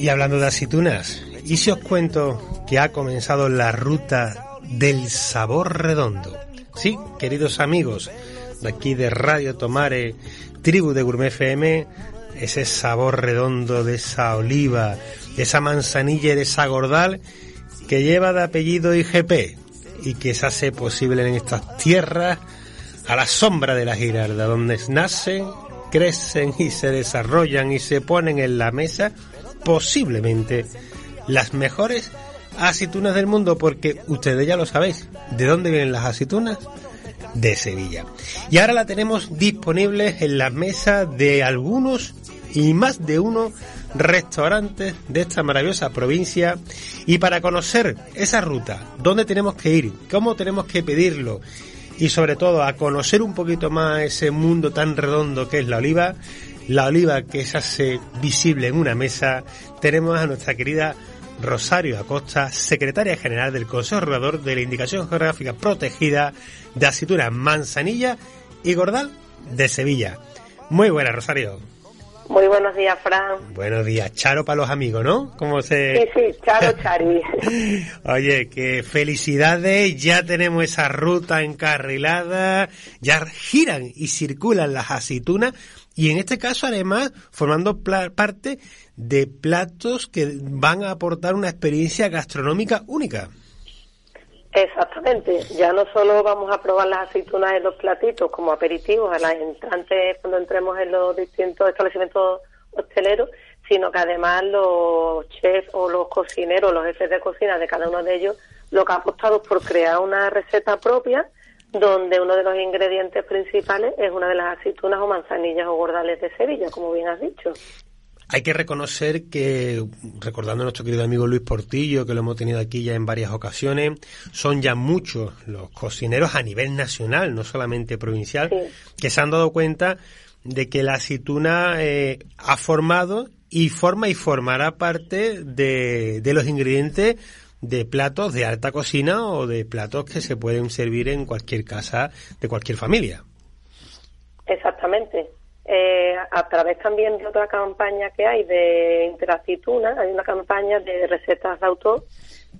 Y hablando de aceitunas, ¿y si os cuento que ha comenzado la ruta del sabor redondo? Sí, queridos amigos, de aquí de Radio Tomare, Tribu de Gourmet FM, ese sabor redondo de esa oliva, de esa manzanilla y de esa gordal que lleva de apellido IGP y que se hace posible en estas tierras a la sombra de la girarda, donde nacen, crecen y se desarrollan y se ponen en la mesa posiblemente las mejores aceitunas del mundo, porque ustedes ya lo sabéis. ¿De dónde vienen las aceitunas? De Sevilla. Y ahora la tenemos disponible en la mesa de algunos y más de uno restaurantes de esta maravillosa provincia y para conocer esa ruta, dónde tenemos que ir, cómo tenemos que pedirlo y sobre todo a conocer un poquito más ese mundo tan redondo que es la oliva, la oliva que se hace visible en una mesa, tenemos a nuestra querida Rosario Acosta, secretaria general del Consejo Regulador de la Indicación Geográfica Protegida de Aceituna Manzanilla y Gordal de Sevilla. Muy buena, Rosario. Muy buenos días, Fran. Buenos días, Charo para los amigos, ¿no? ¿Cómo se... Sí, sí, Charo Chari. Oye, qué felicidades, ya tenemos esa ruta encarrilada, ya giran y circulan las aceitunas y en este caso además formando parte de platos que van a aportar una experiencia gastronómica única. Exactamente, ya no solo vamos a probar las aceitunas en los platitos como aperitivos a las entrantes cuando entremos en los distintos establecimientos hosteleros, sino que además los chefs o los cocineros, los jefes de cocina de cada uno de ellos, lo que ha apostado por crear una receta propia donde uno de los ingredientes principales es una de las aceitunas o manzanillas o gordales de Sevilla, como bien has dicho. Hay que reconocer que, recordando a nuestro querido amigo Luis Portillo, que lo hemos tenido aquí ya en varias ocasiones, son ya muchos los cocineros a nivel nacional, no solamente provincial, que se han dado cuenta de que la aceituna eh, ha formado y forma y formará parte de, de los ingredientes de platos de alta cocina o de platos que se pueden servir en cualquier casa de cualquier familia. Exactamente. Eh, a través también de otra campaña que hay de Interaceituna, hay una campaña de recetas de autor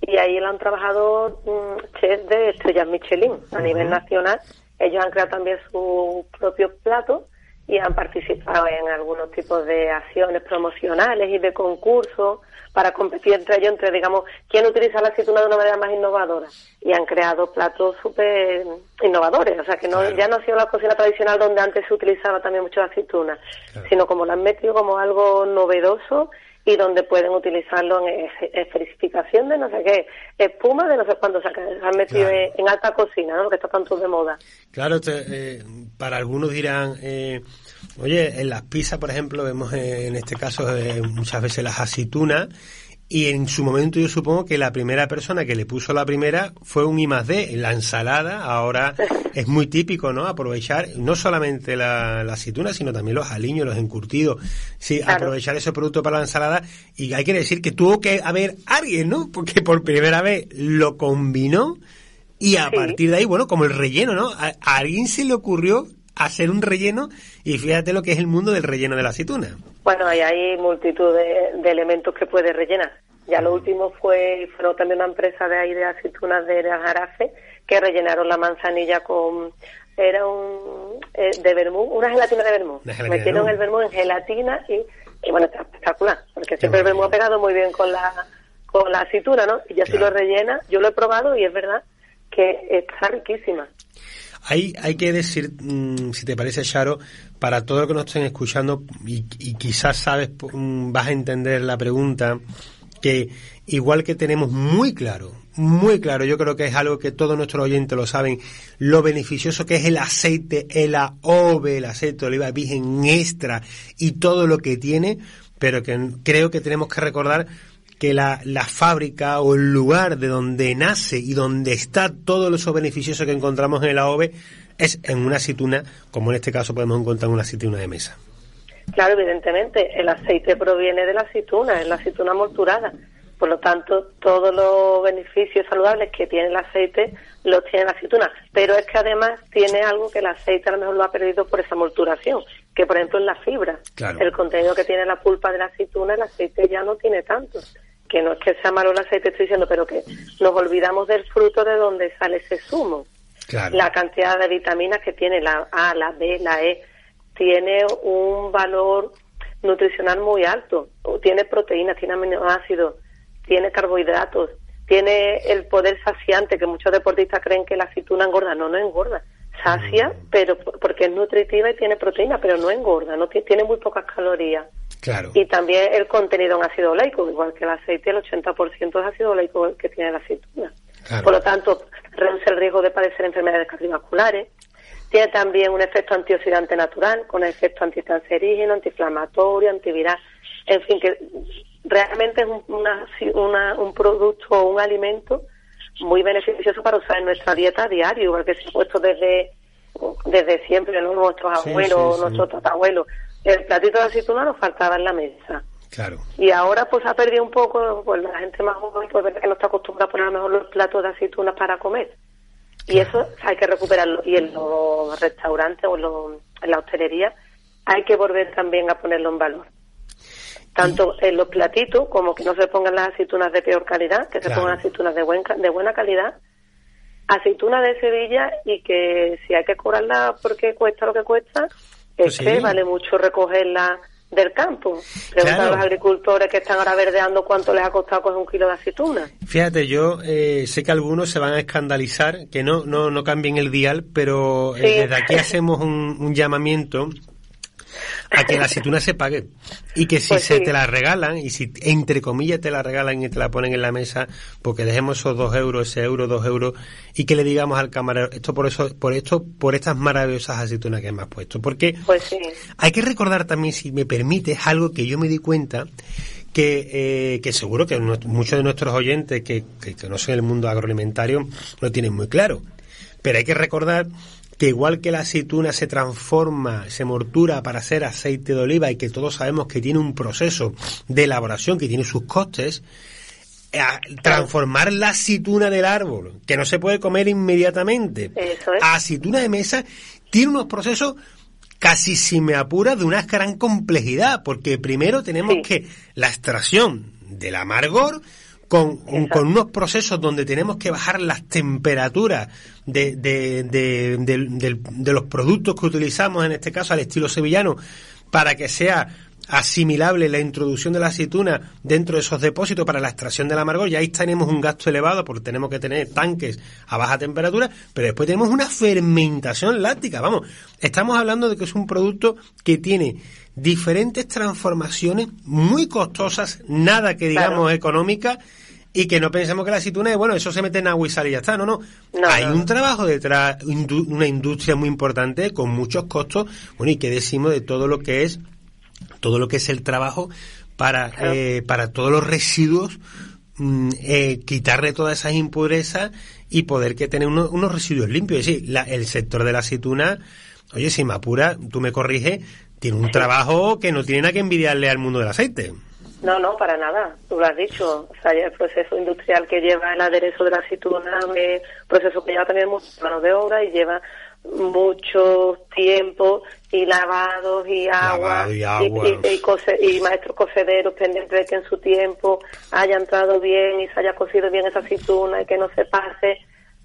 y ahí la han trabajado mm, chefs de estrellas Michelin a nivel nacional. Ellos han creado también sus propios platos y han participado en algunos tipos de acciones promocionales y de concursos para competir entre ellos, entre, digamos, quién utiliza la aceituna de una manera más innovadora. Y han creado platos súper innovadores. O sea, que no, ya no ha sido la cocina tradicional donde antes se utilizaba también mucho la aceituna, sino como la han metido como algo novedoso y donde pueden utilizarlo en esferificación de no sé qué, espuma de no sé cuándo se han metido en, alta cocina, ¿no? que está tanto de moda. Claro, eh, para algunos dirán, eh, oye, en las pizzas, por ejemplo, vemos eh, en este caso muchas veces las aceitunas y en su momento yo supongo que la primera persona que le puso la primera fue un I más D. La ensalada ahora es muy típico, ¿no? Aprovechar no solamente la, aceituna, sino también los aliños, los encurtidos. Sí, aprovechar ese producto para la ensalada. Y hay que decir que tuvo que haber alguien, ¿no? Porque por primera vez lo combinó y a partir de ahí, bueno, como el relleno, ¿no? A, alguien se le ocurrió hacer un relleno y fíjate lo que es el mundo del relleno de la aceituna. Bueno, hay, hay multitud de, elementos que puede rellenar. Ya lo último fue, fueron también una empresa de ahí de aceitunas de Jarafe que rellenaron la manzanilla con, era un, eh, de vermú, una gelatina de vermú. Metieron el vermú en gelatina y, y bueno, está espectacular, porque siempre el vermú ha pegado muy bien con la, con la aceituna, ¿no? Y ya si lo rellena, yo lo he probado y es verdad que está riquísima. Hay, hay que decir, mm, si te parece, Charo, para todo lo que nos estén escuchando, y, quizás sabes, mm, vas a entender la pregunta, que igual que tenemos muy claro, muy claro, yo creo que es algo que todos nuestros oyentes lo saben, lo beneficioso que es el aceite, el AOVE, el aceite de oliva virgen extra y todo lo que tiene, pero que creo que tenemos que recordar que la, la fábrica o el lugar de donde nace y donde está todo eso beneficioso que encontramos en el AOVE es en una aceituna, como en este caso podemos encontrar una aceituna de mesa. Claro, evidentemente, el aceite proviene de la aceituna, es la aceituna molturada. Por lo tanto, todos los beneficios saludables que tiene el aceite los tiene la aceituna. Pero es que además tiene algo que el aceite a lo mejor lo ha perdido por esa molturación, que por ejemplo en la fibra. El contenido que tiene la pulpa de la aceituna, el aceite ya no tiene tanto. Que no es que sea malo el aceite, estoy diciendo, pero que nos olvidamos del fruto de donde sale ese zumo. La cantidad de vitaminas que tiene la A, la B, la E, tiene un valor nutricional muy alto. Tiene proteínas, tiene aminoácidos, tiene carbohidratos, tiene el poder saciante, que muchos deportistas creen que la aceituna engorda. No, no engorda. Sacia, mm. pero porque es nutritiva y tiene proteína, pero no engorda, no tiene muy pocas calorías. Claro. Y también el contenido en ácido oleico, igual que el aceite, el 80% es ácido oleico que tiene la aceituna. Por lo tanto, reduce el riesgo de padecer enfermedades cardiovasculares. Tiene también un efecto antioxidante natural, con efecto anticancerígeno, antiinflamatorio, antiviral. En fin, que realmente es una, un producto o un alimento muy beneficioso para usar en nuestra dieta diaria, igual que se ha puesto desde, desde siempre, ¿no? nuestros abuelos, nuestros tatabuelos. El platito de aceituna nos faltaba en la mesa. Claro. Y ahora pues ha perdido un poco, pues la gente más joven pues que no está acostumbrada a poner a lo mejor los platos de aceitunas para comer. Y eso hay que recuperarlo. Y en los restaurantes o en, la hostelería hay que volver también a ponerlo en valor. Tanto en los platitos como que no se pongan las aceitunas de peor calidad, que se pongan aceitunas de, buen, de buena calidad. Aceitunas de Sevilla y que si hay que cobrarla porque cuesta lo que cuesta, es pues que vale mucho recogerla del campo. Pregunta a los agricultores que están ahora verdeando cuánto les ha costado coger un kilo de aceituna. Fíjate, yo eh, sé que algunos se van a escandalizar, que no, no, no cambien el dial, pero eh, desde aquí hacemos un, un llamamiento a que la aceituna se pague. Y que si pues se te la regalan, y si entre comillas te la regalan y te la ponen en la mesa, porque dejemos esos dos euros, ese euro, dos euros, y que le digamos al camarero, esto por eso, por esto, por estas maravillosas aceitunas que me has puesto. Porque pues hay que recordar también, si me permites, algo que yo me di cuenta, que, eh, que seguro que muchos de nuestros oyentes que, que conocen el mundo agroalimentario lo tienen muy claro. Pero hay que recordar que igual que la aceituna se transforma, se mortura para hacer aceite de oliva y que todos sabemos que tiene un proceso de elaboración que tiene sus costes, eh, transformar la aceituna del árbol, que no se puede comer inmediatamente, a aceituna de mesa, tiene unos procesos casi si me apura de una gran complejidad, porque primero tenemos que la extracción del amargor, con, con, unos procesos donde tenemos que bajar las temperaturas de, de, de, de, los productos que utilizamos, en este caso al estilo sevillano, para que sea asimilable la introducción de la aceituna dentro de esos depósitos para la extracción del amargor, y ahí tenemos un gasto elevado porque tenemos que tener tanques a baja temperatura, pero después tenemos una fermentación láctica. Vamos, estamos hablando de que es un producto que tiene diferentes transformaciones muy costosas, nada que digamos económica y que no pensemos que la aceituna es, bueno, eso se mete en agua y sale y ya está. No, no. Hay un trabajo detrás, una industria muy importante con muchos costos. Bueno, y qué decimos de todo lo que es, todo lo que es el trabajo para, eh, para todos los residuos, mm, eh, quitarle todas esas impurezas y poder que tener unos residuos limpios. Es decir, la, el sector de la aceituna, oye, si me apura, tú me corriges, tiene un trabajo que no tiene nada que envidiarle al mundo del aceite. No, no, para nada. Tú lo has dicho. O sea, el proceso industrial que lleva el aderezo de la aceituna, un proceso que lleva también muchas manos de obra y lleva mucho tiempo y lavados y agua, y, y, maestros cocederos pendientes de que en su tiempo haya entrado bien y se haya cocido bien esa aceituna y que no se pase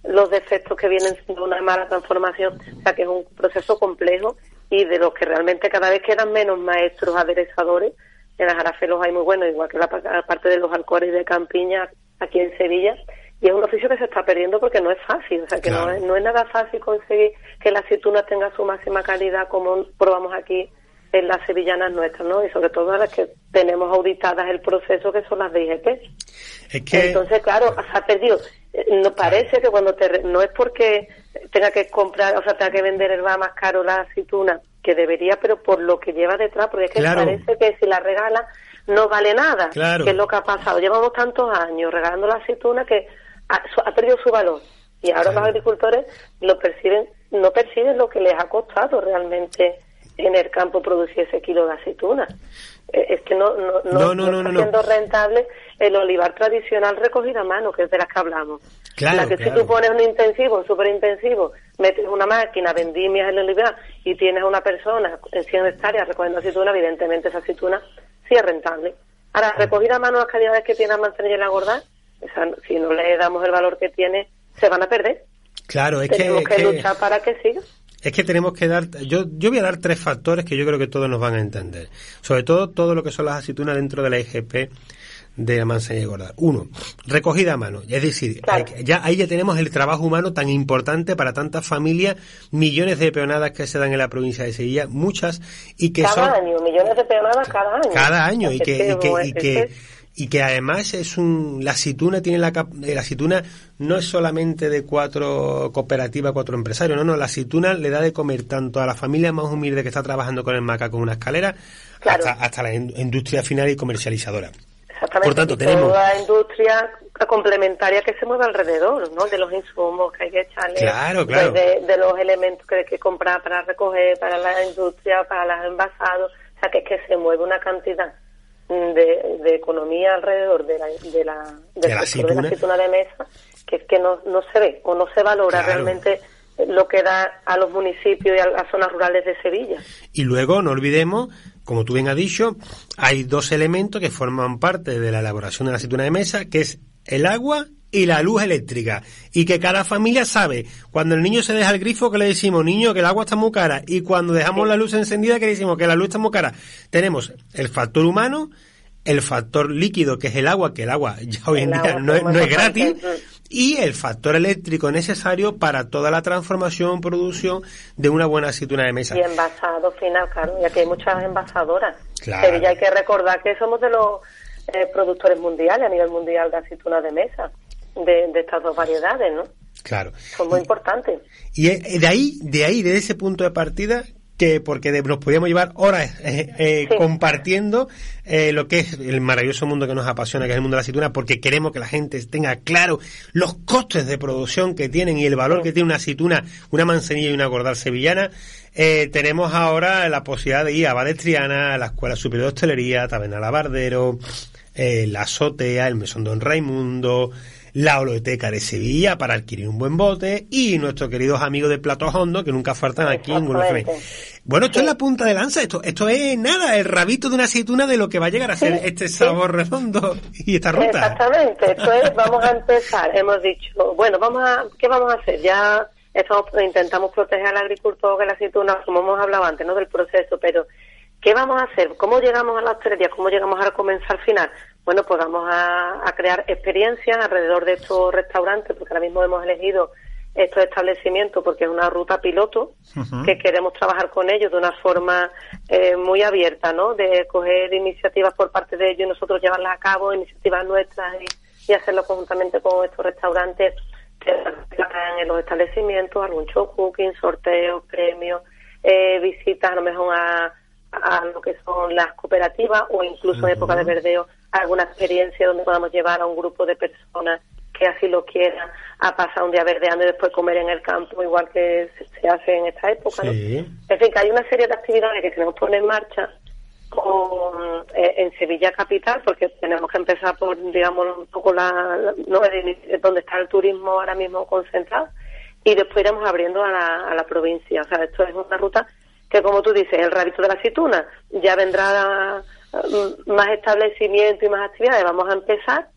los defectos que vienen de una mala transformación. O sea, que es un proceso complejo y de los que realmente cada vez quedan menos maestros aderezadores en las Arafelos hay muy buenos, igual que la, parte de los alcoholes de Campiña aquí en Sevilla, y es un oficio que se está perdiendo porque no es fácil, o sea que no, es, no es nada fácil conseguir que la aceituna tenga su máxima calidad como probamos aquí en las sevillanas nuestras, ¿no? Y sobre todo las que tenemos auditadas el proceso que son las de IGP. Es que... Entonces, claro, se ha perdido. Eh, no parece que cuando te... No es porque tenga que comprar, o sea, tenga que vender el va más caro la aceituna, que debería, pero por lo que lleva detrás, porque es que parece que si la regala no vale nada, que es lo que ha pasado. Llevamos tantos años regalando la aceituna que ha, perdido su valor y ahora los agricultores lo perciben, no perciben lo que les ha costado realmente en el campo producir ese kilo de aceituna. eh, es que no, no, no, está siendo rentable el olivar tradicional recogido a mano, que es de las que hablamos. Claro, la que si tú pones un intensivo, un super intensivo, metes una máquina, vendimias el olivar y tienes a una persona en 100 hectáreas recogiendo aceituna, evidentemente esa aceituna sí es rentable. Ahora, recogida a mano las calidades que tiene la manzanilla y la gorda, si no le damos el valor que tiene, se van a perder. Claro, es Tenemos que, que, luchar para que siga. Es que tenemos que dar, yo, yo voy a dar tres factores que yo creo que todos nos van a entender. Sobre todo todo lo que son las aceitunas dentro de la IGP de la manzanilla y gorda. Uno, recogida a mano. Es decir, ya, ahí ya tenemos el trabajo humano tan importante para tantas familias, millones de peonadas que se dan en la provincia de Sevilla, muchas, y que cada año, millones de peonadas cada año. Cada año, y que, y que, y que, y que además es un la aceituna tiene la la aceituna no es solamente de cuatro cooperativas cuatro empresarios no no la aceituna le da de comer tanto a la familia más humilde que está trabajando con el maca con una escalera hasta, hasta la industria final y comercializadora Exactamente. Por tanto, tenemos toda industria complementaria que se mueve alrededor, ¿no? De los insumos que hay que echarle, claro, claro. De, de, los elementos que hay que comprar para recoger, para la industria, para los envasados, o sea, que es que se mueve una cantidad de, economía alrededor de la, de la, de, la aceituna de mesa, que es que no, no se ve o no se valora realmente lo que da a los municipios y a las zonas rurales de Sevilla. Y luego, no olvidemos, como tú bien has dicho, hay dos elementos que forman parte de la elaboración de la aceituna de mesa, que es el agua y la luz eléctrica. Y que cada familia sabe, cuando el niño se deja el grifo, que le decimos, niño, que el agua está muy cara. Y cuando dejamos la luz encendida, que le decimos que la luz está muy cara. Tenemos el factor humano, el factor líquido, que es el agua, que el agua ya hoy en día no, es gratis, y el factor eléctrico necesario para toda la transformación, producción de una buena aceituna de mesa. Y envasado final, claro, ya que hay muchas envasadoras. Claro. ya hay que recordar que somos de los eh, productores mundiales a nivel mundial de aceituna de mesa de, estas dos variedades, ¿no? Claro. Son muy importantes. Y eh, de ahí, de ahí, de ese punto de partida, que porque nos podíamos llevar horas eh, eh, compartiendo lo que es el maravilloso mundo que nos apasiona, que es el mundo de la aceituna, porque queremos que la gente tenga claro los costes de producción que tienen y el valor que tiene una aceituna, una manzanilla y una gordal sevillana. tenemos ahora la posibilidad de ir a Badestriana, a la Escuela Superior de Hostelería, Taberna Labardero, la Azotea, el Mesón Don Raimundo, la Oloteca de Sevilla para adquirir un buen bote y nuestros queridos amigos de Plato Hondo que nunca faltan aquí en Bueno, esto es la punta de lanza, esto, esto es nada, el rabito de una aceituna de lo que va a llegar a ser este sabor redondo y esta ruta. Exactamente, esto es, vamos a empezar, hemos dicho, bueno, vamos a, ¿qué vamos a hacer? Ya estamos, intentamos proteger al agricultor de la aceituna, como hemos hablado antes, ¿no? Del proceso, pero ¿qué vamos a hacer? ¿Cómo llegamos a la hostelería? ¿Cómo llegamos a comenzar final? bueno, pues vamos a, crear experiencias alrededor de estos restaurantes, porque ahora mismo hemos elegido estos establecimientos porque es una ruta piloto que queremos trabajar con ellos de una forma eh, muy abierta, ¿no? De coger iniciativas por parte de ellos y nosotros llevarlas a cabo, iniciativas nuestras y, hacerlo conjuntamente con estos restaurantes que en los establecimientos, algún show cooking, sorteos, premios, eh, visitas a lo mejor a, a lo que son las cooperativas o incluso en época de verdeo alguna experiencia donde podamos llevar a un grupo de personas que así lo quieran a pasar un día verdeando y después comer en el campo, igual que se hace en esta época. ¿no? En fin, que hay una serie de actividades que queremos poner en marcha con, eh, en Sevilla Capital, porque tenemos que empezar por, digamos, un poco la, no, donde está el turismo ahora mismo concentrado, y después iremos abriendo a la, a la provincia. O sea, esto es una ruta que, como tú dices, el rabito de la aceituna ya vendrá Mm, más establecimiento y más actividades, vamos a empezar,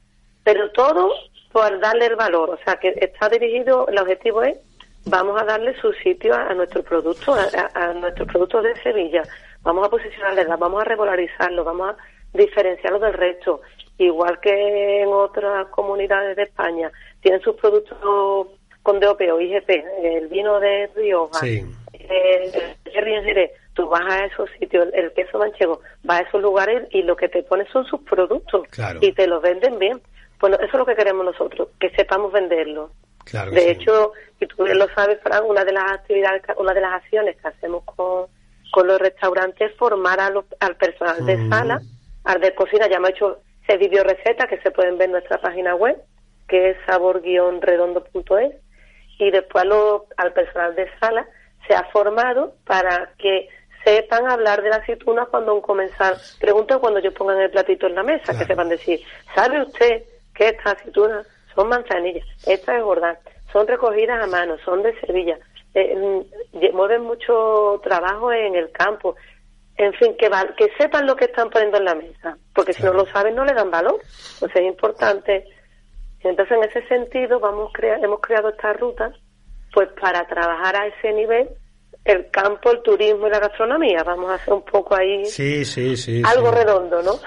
pero todo por darle el valor, o sea que está dirigido, el objetivo es, vamos a darle su sitio a, nuestro producto, a, nuestros productos de Sevilla, vamos a posicionarles, vamos a regularizarlo, vamos a diferenciarlo del resto, igual que en otras comunidades de España, tienen sus productos con DOP o IGP, el vino de Rioja, el, el, tú vas a esos sitios, el queso manchego va a esos lugares y lo que te ponen son sus productos y te los venden bien. Bueno, eso es lo que queremos nosotros, que sepamos venderlo. de hecho, y tú lo sabes, Fran, una de las actividades, una de las acciones que hacemos con, con los restaurantes es formar a al personal de sala, al de cocina, ya ha hecho se video recetas que se pueden ver en nuestra página web, que es sabor-redondo.es, y después lo, al personal de sala se ha formado para que sepan hablar de la aceituna cuando un comenzar pregunta cuando yo pongan el platito en la mesa, que sepan decir, ¿sabe usted que estas aceitunas son manzanillas? Esta es gordán, son recogidas a mano, son de Sevilla, eh, mm, mueven mucho trabajo en el campo, en fin, que, que sepan lo que están poniendo en la mesa, porque si no lo saben no le dan valor. Entonces es importante. Entonces en ese sentido vamos hemos creado esta ruta pues para trabajar a ese nivel el campo, el turismo y la gastronomía. Vamos a hacer un poco ahí sí, sí, sí, algo redondo, ¿no?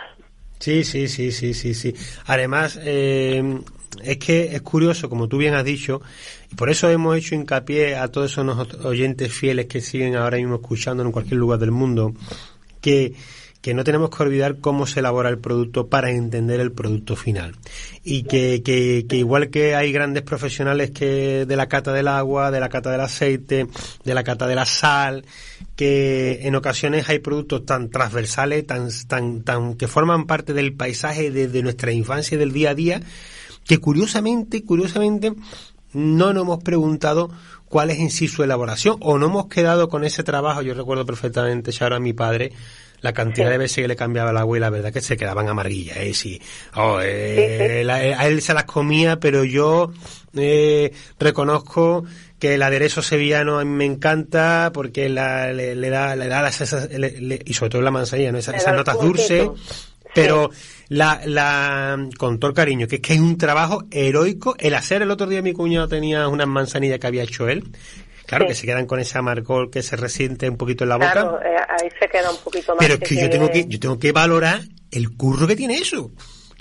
Sí, sí, sí, sí, sí, sí. Además, eh, es que es curioso, como tú bien has dicho, y por eso hemos hecho hincapié a todos esos oyentes fieles que siguen ahora mismo escuchando en cualquier lugar del mundo, que, que no tenemos que olvidar cómo se elabora el producto para entender el producto final. Y que, que, que, igual que hay grandes profesionales que de la cata del agua, de la cata del aceite, de la cata de la sal, que en ocasiones hay productos tan transversales, tan, tan, tan, que forman parte del paisaje de, de nuestra infancia y del día a día, que curiosamente, curiosamente, no nos hemos preguntado cuál es en sí su elaboración o no hemos quedado con ese trabajo. Yo recuerdo perfectamente, ya ahora mi padre, la cantidad de veces que le cambiaba el agua y la verdad que se quedaban amarillas, ¿eh? Sí. Oh, eh, a él se las comía, pero yo eh, reconozco que el aderezo sevillano a mí me encanta porque la, le, da, le da las, y sobre todo la manzanilla, ¿no? esas, notas dulces pero la, la, con todo el cariño, que es que es un trabajo heroico. El hacer el otro día mi cuñado tenía unas manzanillas que había hecho él. Claro, que se quedan con ese amargor que se resiente un poquito en la boca. Claro, eh, ahí se queda un poquito más. Pero es que, yo tengo que, yo tengo que valorar el curro que tiene eso.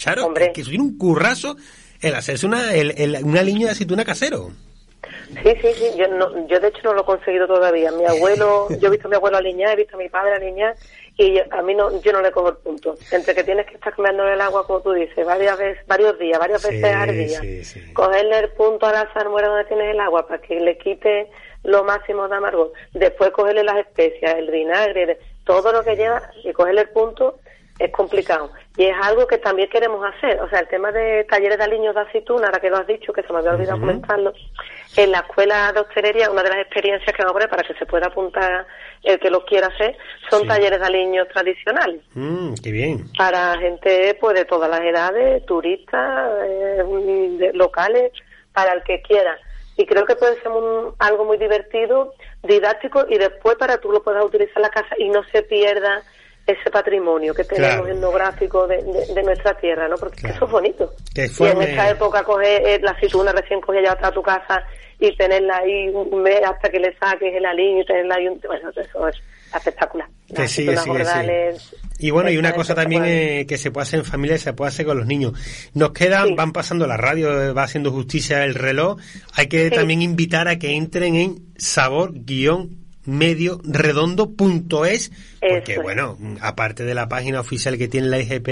Claro, Hombre. que, tiene un currazo el hacerse una, el, una línea de aceituna casero. Sí, sí, sí. Yo, no, yo de hecho no lo he conseguido todavía. Mi abuelo, yo he visto a mi abuelo alinear, he visto a mi padre alinear y a mí no, yo no le cojo el punto. Entre que tienes que estar cambiando el agua, como tú dices, varias veces, varios días, varias veces al día, cogerle el punto a la salmuera donde tienes el agua para que le quite lo máximo de amargo, después cogerle las especias, el vinagre, todo lo que lleva y cogerle el punto es complicado. Y es algo que también queremos hacer. O sea, el tema de talleres de aliños de aceituna, ahora que lo has dicho, que se me había olvidado comentarlo, en la escuela de hostelería, una de las experiencias que vamos a poner para que se pueda apuntar el que lo quiera hacer, son talleres de aliños tradicionales. Mm, qué bien. Para gente pues de todas las edades, turistas, eh, locales, para el que quiera. Y creo que puede ser algo muy divertido, didáctico y después para tú lo puedas utilizar en la casa y no se pierda ese patrimonio que tenemos etnográfico de, de, nuestra tierra, ¿no? Porque eso es bonito. y en esta época coger eh, la aceituna recién cogida ya a tu casa y tenerla ahí un mes hasta que le saques el alín y tenerla ahí un... Bueno, eso es espectacular. Que sí, sí, sí. Y bueno, y una cosa también eh, que se puede hacer en familia y se puede hacer con los niños. Nos quedan, van pasando la radio, va haciendo justicia el reloj. Hay que también invitar a que entren en sabor guion medio redondo.es porque bueno, aparte de la página oficial que tiene la IGP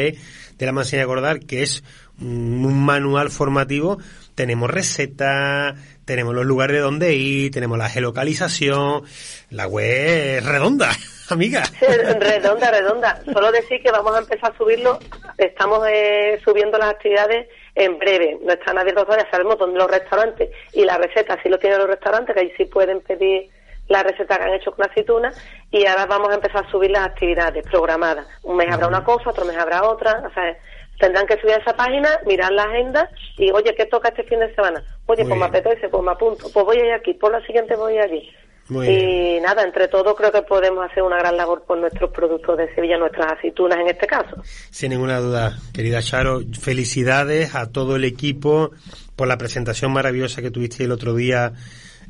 de la Manzanilla Gordal, que es un manual formativo, tenemos recetas, tenemos los lugares de donde ir, tenemos la geolocalización, la web es redonda, amiga. redonda, redonda. Solo decir que vamos a empezar a subirlo, estamos eh, subiendo las actividades en breve. No están abiertos todavía, sabemos dónde los restaurantes y la receta sí lo tienen los restaurantes, que ahí sí pueden pedir la receta que han hecho con aceituna y ahora vamos a empezar a subir las actividades programadas. Un mes habrá una cosa, otro mes habrá otra, o sea, tendrán que subir a esa página, mirar la agenda y, oye, ¿qué toca este fin de semana? Oye, pues me apetece, pues me apunto, pues voy a ir aquí, por la siguiente voy allí. y nada, entre todos creo que podemos hacer una gran labor por nuestros productos de Sevilla, nuestras aceitunas en este caso. Sin ninguna duda, querida Charo, felicidades a todo el equipo por la presentación maravillosa que tuviste el otro día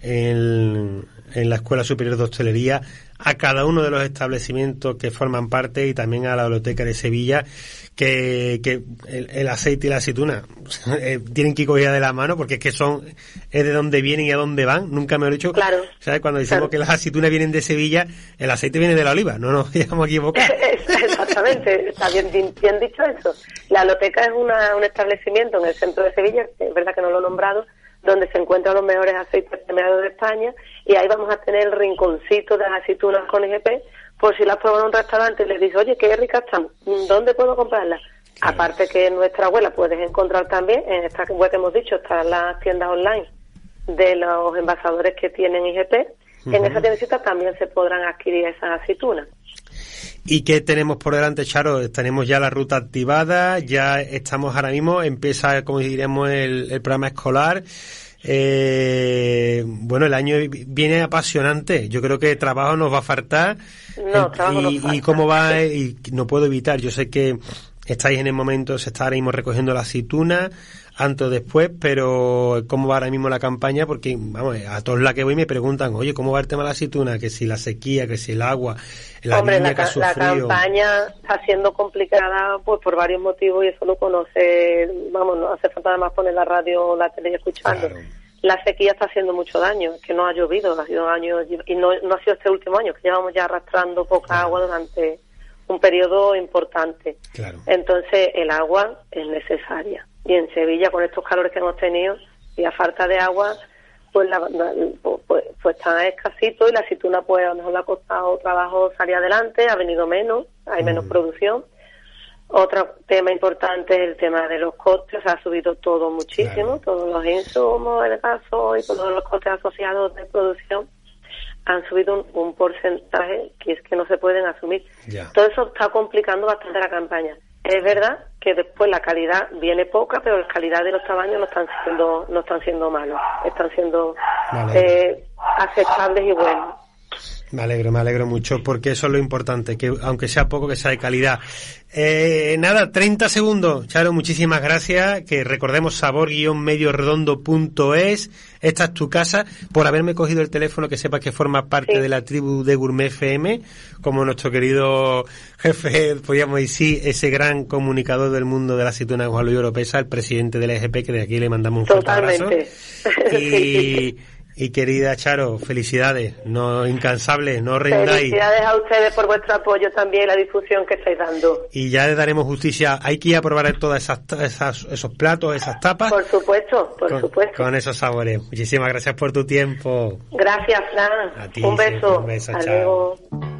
en, en la Escuela Superior de Hostelería, a cada uno de los establecimientos que forman parte y también a la Biblioteca de Sevilla, que, que el, aceite y la aceituna eh, tienen que ir cogida de la mano porque es que son, es de dónde vienen y a dónde van. Nunca me lo he dicho. Claro. ¿Sabes? Cuando decimos que las aceitunas vienen de Sevilla, el aceite viene de la oliva. No nos vamos a equivocar. Exactamente. Está bien, bien, dicho eso. La Biblioteca es una, un establecimiento en el centro de Sevilla, es verdad que no lo he nombrado, donde se encuentran los mejores aceites premiados de España y ahí vamos a tener el rinconcito de las aceitunas con IGP por si las prueban en un restaurante y les dice, oye, qué ricas están, ¿dónde puedo comprarlas? Aparte que en nuestra web la puedes encontrar también, en esta web que hemos dicho están las tiendas online de los envasadores que tienen IGP En esa tiendecita también se podrán adquirir esas aceitunas. ¿Y qué tenemos por delante, Charo? Tenemos ya la ruta activada, ya estamos ahora mismo, empieza, como diríamos, el, el programa escolar. Eh, bueno, el año viene apasionante. Yo creo que trabajo nos va a faltar. No, trabajo y, nos y cómo va, y no puedo evitar. Yo sé que estáis en el momento, se está ahora mismo recogiendo la aceituna, antes o después, pero cómo va ahora mismo la campaña, porque vamos, a todos la que voy me preguntan, oye, ¿cómo va el tema de la aceituna? Que si la sequía, que si el agua, la Hombre, la, la, campaña está siendo complicada pues por varios motivos y eso lo conoce, vamos, no hace falta además poner la radio o la tele escuchando. La sequía está haciendo mucho daño, es que no ha llovido, ha sido años y no, no ha sido este último año, que llevamos ya arrastrando poca agua durante un periodo importante. Entonces el agua es necesaria. Y en Sevilla, con estos calores que hemos tenido y a falta de agua, pues, la, pues, pues, pues, está escasito y la aceituna pues a lo mejor le ha costado trabajo salir adelante, ha venido menos, hay menos mm. producción. Otro tema importante es el tema de los costes, ha subido todo muchísimo, todos los insumos, el gaso y todos los costes asociados de producción han subido un, porcentaje que es que no se pueden asumir. Todo eso está complicando bastante la campaña. Es verdad que después la calidad viene poca, pero la calidad de los tamaños no están siendo no están siendo malos, están siendo eh, aceptables y buenos. Me alegro, me alegro mucho porque eso es lo importante, que aunque sea poco, que sea de calidad. Eh, nada, 30 segundos. Charo, muchísimas gracias. Que recordemos sabor-medioredondo.es. Esta es tu casa. Por haberme cogido el teléfono, que sepas que forma parte de la tribu de Gourmet FM, como nuestro querido jefe, podríamos decir, ese gran comunicador del mundo de la aceituna Juan Luis Oropesa, el presidente del EGP, que de aquí le mandamos un fuerte abrazo. Y, y querida Charo, felicidades, no incansables, no rindáis. Felicidades a ustedes por vuestro apoyo también y la difusión que estáis dando. Y ya le daremos justicia. Hay que ir a probar todas esas, esos platos, esas tapas. Por supuesto, por supuesto. Con esos sabores. Muchísimas gracias por tu tiempo. Gracias, Fran. un beso. Un beso, chao.